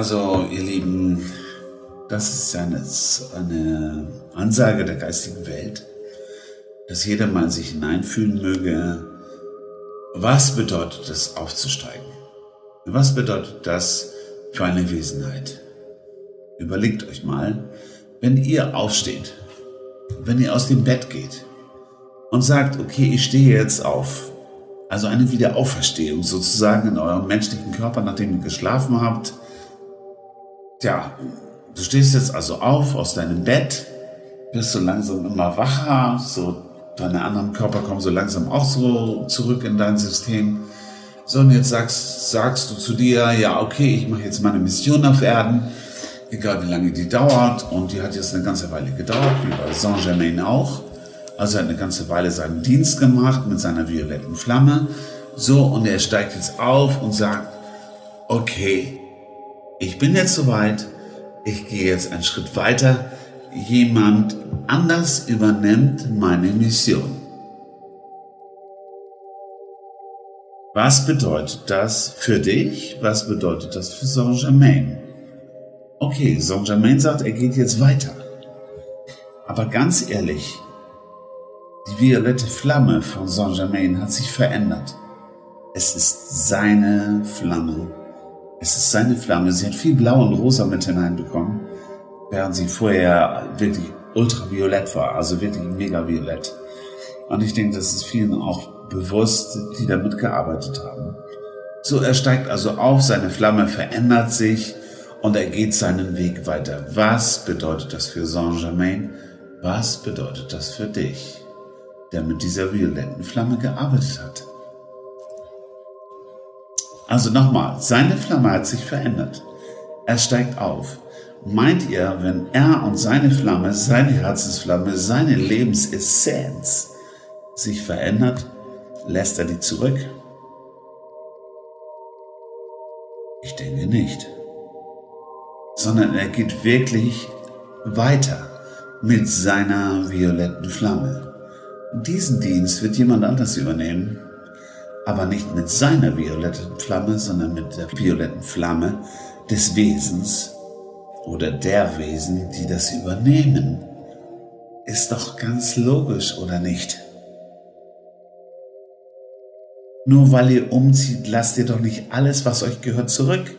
Also, ihr Lieben, das ist eine, eine Ansage der geistigen Welt, dass jeder mal sich hineinfühlen möge, was bedeutet es aufzusteigen? Was bedeutet das für eine Wesenheit? Überlegt euch mal, wenn ihr aufsteht, wenn ihr aus dem Bett geht und sagt, okay, ich stehe jetzt auf, also eine Wiederauferstehung sozusagen in eurem menschlichen Körper, nachdem ihr geschlafen habt, Tja, du stehst jetzt also auf aus deinem Bett, bist so langsam immer wacher, so deine anderen Körper kommen so langsam auch so zurück in dein System. So, und jetzt sagst, sagst du zu dir, ja, okay, ich mache jetzt meine Mission auf Erden, egal wie lange die dauert. Und die hat jetzt eine ganze Weile gedauert, wie bei Saint-Germain auch. Also er hat eine ganze Weile seinen Dienst gemacht mit seiner violetten Flamme. So, und er steigt jetzt auf und sagt, okay, ich bin jetzt soweit, ich gehe jetzt einen Schritt weiter, jemand anders übernimmt meine Mission. Was bedeutet das für dich? Was bedeutet das für Saint-Germain? Okay, Saint-Germain sagt, er geht jetzt weiter. Aber ganz ehrlich, die violette Flamme von Saint-Germain hat sich verändert. Es ist seine Flamme es ist seine Flamme. Sie hat viel Blau und Rosa mit hineinbekommen, während sie vorher wirklich ultraviolett war, also wirklich mega violett. Und ich denke, das ist vielen auch bewusst, die damit gearbeitet haben. So, er steigt also auf, seine Flamme verändert sich und er geht seinen Weg weiter. Was bedeutet das für Saint-Germain? Was bedeutet das für dich, der mit dieser violetten Flamme gearbeitet hat? Also nochmal, seine Flamme hat sich verändert. Er steigt auf. Meint ihr, wenn er und seine Flamme, seine Herzensflamme, seine Lebensessenz sich verändert, lässt er die zurück? Ich denke nicht. Sondern er geht wirklich weiter mit seiner violetten Flamme. Diesen Dienst wird jemand anders übernehmen aber nicht mit seiner violetten Flamme, sondern mit der violetten Flamme des Wesens oder der Wesen, die das übernehmen. Ist doch ganz logisch, oder nicht? Nur weil ihr umzieht, lasst ihr doch nicht alles, was euch gehört, zurück.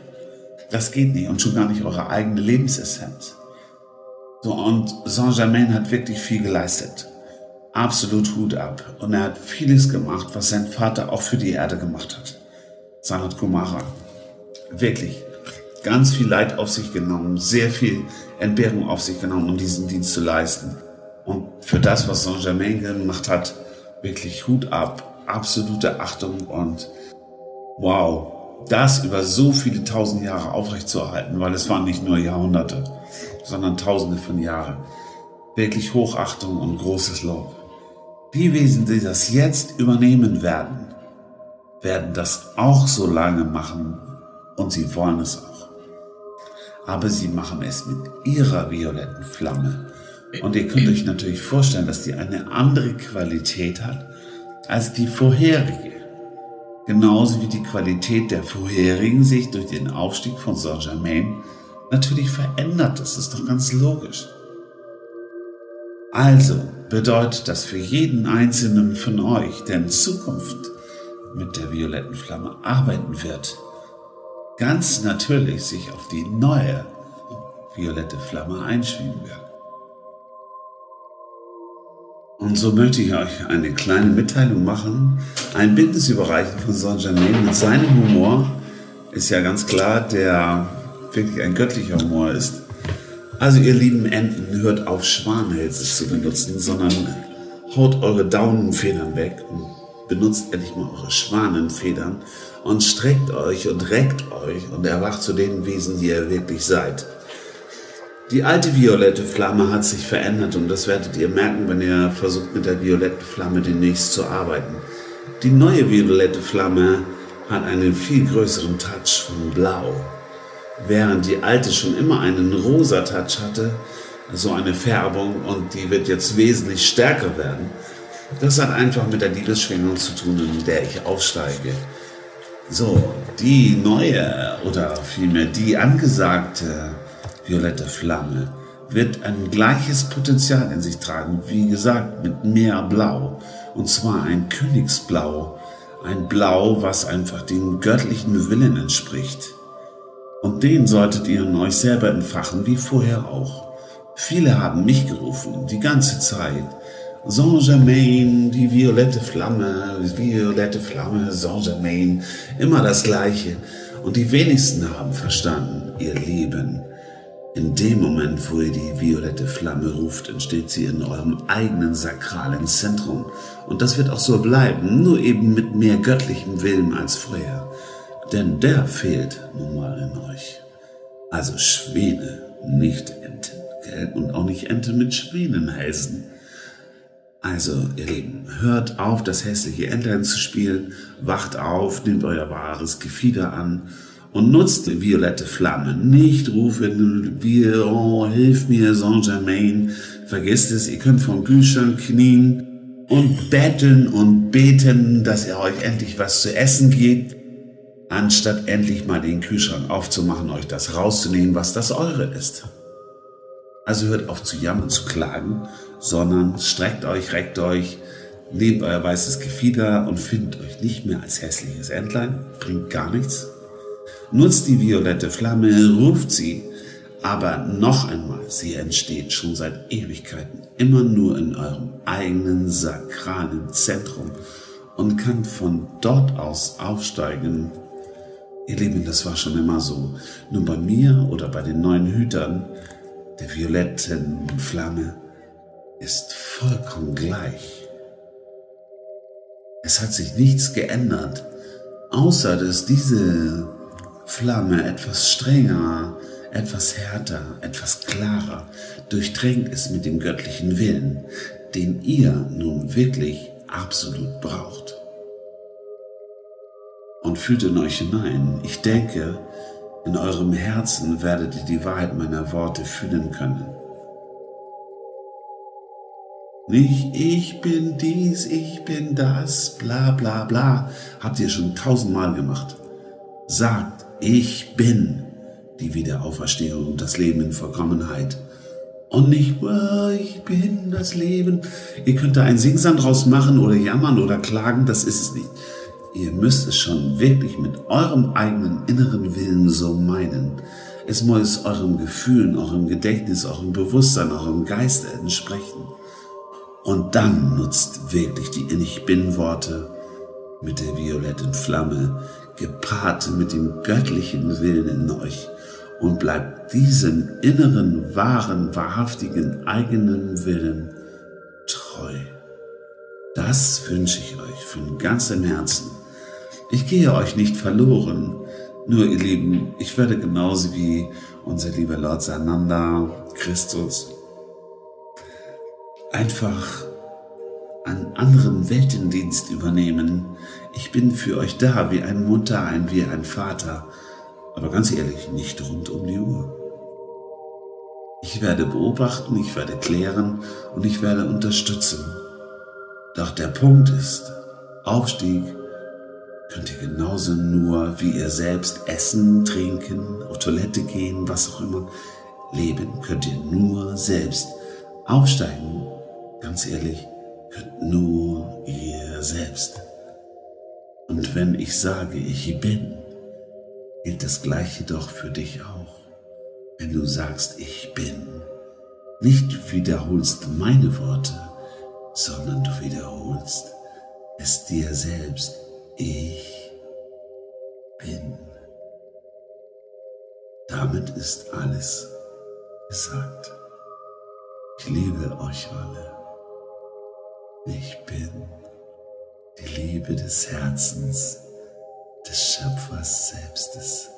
Das geht nicht und schon gar nicht eure eigene Lebensessenz. So, und Saint-Germain hat wirklich viel geleistet absolut Hut ab. Und er hat vieles gemacht, was sein Vater auch für die Erde gemacht hat. Sanat Kumara. Wirklich. Ganz viel Leid auf sich genommen, sehr viel Entbehrung auf sich genommen, um diesen Dienst zu leisten. Und für das, was Saint-Germain gemacht hat, wirklich Hut ab. Absolute Achtung und wow, das über so viele tausend Jahre aufrechtzuerhalten, weil es waren nicht nur Jahrhunderte, sondern tausende von Jahren. Wirklich Hochachtung und großes Lob. Die Wesen, die das jetzt übernehmen werden, werden das auch so lange machen und sie wollen es auch. Aber sie machen es mit ihrer violetten Flamme. Und ihr könnt euch natürlich vorstellen, dass die eine andere Qualität hat als die vorherige. Genauso wie die Qualität der vorherigen sich durch den Aufstieg von Saint-Germain natürlich verändert. Das ist doch ganz logisch. Also bedeutet das für jeden einzelnen von euch, der in Zukunft mit der violetten Flamme arbeiten wird, ganz natürlich sich auf die neue violette Flamme einschwingen wird. Und so möchte ich euch eine kleine Mitteilung machen. Ein Bildnis überreichen von Saint-Germain mit seinem Humor ist ja ganz klar, der wirklich ein göttlicher Humor ist. Also ihr lieben Enten, hört auf Schwanhälse zu benutzen, sondern haut eure Daunenfedern weg und benutzt endlich mal eure Schwanenfedern und streckt euch und reckt euch und erwacht zu den Wesen, die ihr wirklich seid. Die alte violette Flamme hat sich verändert und das werdet ihr merken, wenn ihr versucht mit der violetten Flamme demnächst zu arbeiten. Die neue violette Flamme hat einen viel größeren Touch von Blau während die alte schon immer einen rosa Touch hatte, so eine Färbung und die wird jetzt wesentlich stärker werden. Das hat einfach mit der Liebesschwingung zu tun, in der ich aufsteige. So, die neue oder vielmehr die angesagte violette Flamme wird ein gleiches Potenzial in sich tragen, wie gesagt, mit mehr Blau. Und zwar ein Königsblau. Ein Blau, was einfach dem göttlichen Willen entspricht. Und den solltet ihr in euch selber entfachen, wie vorher auch. Viele haben mich gerufen, die ganze Zeit. Saint-Germain, die violette Flamme, violette Flamme, Saint-Germain, immer das Gleiche. Und die wenigsten haben verstanden, ihr Leben. In dem Moment, wo ihr die violette Flamme ruft, entsteht sie in eurem eigenen sakralen Zentrum. Und das wird auch so bleiben, nur eben mit mehr göttlichem Willen als vorher. Denn der fehlt nun mal in euch. Also Schwäne, nicht Enten, gell? Und auch nicht Enten mit Schwänenhälsen. Also, ihr Lieben, hört auf, das hässliche Entlein zu spielen, wacht auf, nehmt euer wahres Gefieder an und nutzt die violette Flamme. Nicht rufen, wir, oh, hilf mir, Saint-Germain. Vergesst es, ihr könnt vom Kühlschrank knien und betteln und beten, dass er euch endlich was zu essen gibt, anstatt endlich mal den Kühlschrank aufzumachen, euch das rauszunehmen, was das eure ist. Also hört auf zu jammern, zu klagen, sondern streckt euch, reckt euch, nehmt euer weißes Gefieder und findet euch nicht mehr als hässliches Entlein, bringt gar nichts. Nutzt die violette Flamme, ruft sie, aber noch einmal, sie entsteht schon seit Ewigkeiten immer nur in eurem eigenen sakralen Zentrum und kann von dort aus aufsteigen. Ihr Lieben, das war schon immer so. Nur bei mir oder bei den neuen Hütern der violetten Flamme ist vollkommen gleich. Es hat sich nichts geändert, außer dass diese Flamme etwas strenger, etwas härter, etwas klarer durchdrängt ist mit dem göttlichen Willen, den ihr nun wirklich absolut braucht. Und fühlt in euch hinein. Ich denke, in eurem Herzen werdet ihr die Wahrheit meiner Worte fühlen können. Nicht ich bin dies, ich bin das, bla bla bla, habt ihr schon tausendmal gemacht. Sagt, ich bin die Wiederauferstehung und das Leben in Vollkommenheit. Und nicht, oh, ich bin das Leben. Ihr könnt da einen Singsang draus machen oder jammern oder klagen, das ist es nicht. Ihr müsst es schon wirklich mit eurem eigenen inneren Willen so meinen. Es muss eurem Gefühlen, eurem Gedächtnis, eurem Bewusstsein, eurem Geiste entsprechen. Und dann nutzt wirklich die Ich Bin-Worte mit der violetten Flamme, gepaart mit dem göttlichen Willen in euch und bleibt diesem inneren, wahren, wahrhaftigen eigenen Willen treu. Das wünsche ich euch von ganzem Herzen. Ich gehe euch nicht verloren. Nur, ihr Lieben, ich werde genauso wie unser lieber Lord Sananda, Christus, einfach einen anderen Weltendienst übernehmen. Ich bin für euch da wie ein Mutter, ein wie ein Vater, aber ganz ehrlich, nicht rund um die Uhr. Ich werde beobachten, ich werde klären und ich werde unterstützen. Doch der Punkt ist, Aufstieg könnt ihr genauso nur wie ihr selbst essen, trinken, auf Toilette gehen, was auch immer. Leben könnt ihr nur selbst. Aufsteigen, ganz ehrlich, könnt nur ihr selbst. Und wenn ich sage, ich bin, gilt das Gleiche doch für dich auch. Wenn du sagst, ich bin, nicht wiederholst meine Worte, sondern du wiederholst es dir selbst ich bin. Damit ist alles gesagt. Ich liebe euch alle. Ich bin die Liebe des Herzens des Schöpfers Selbstes.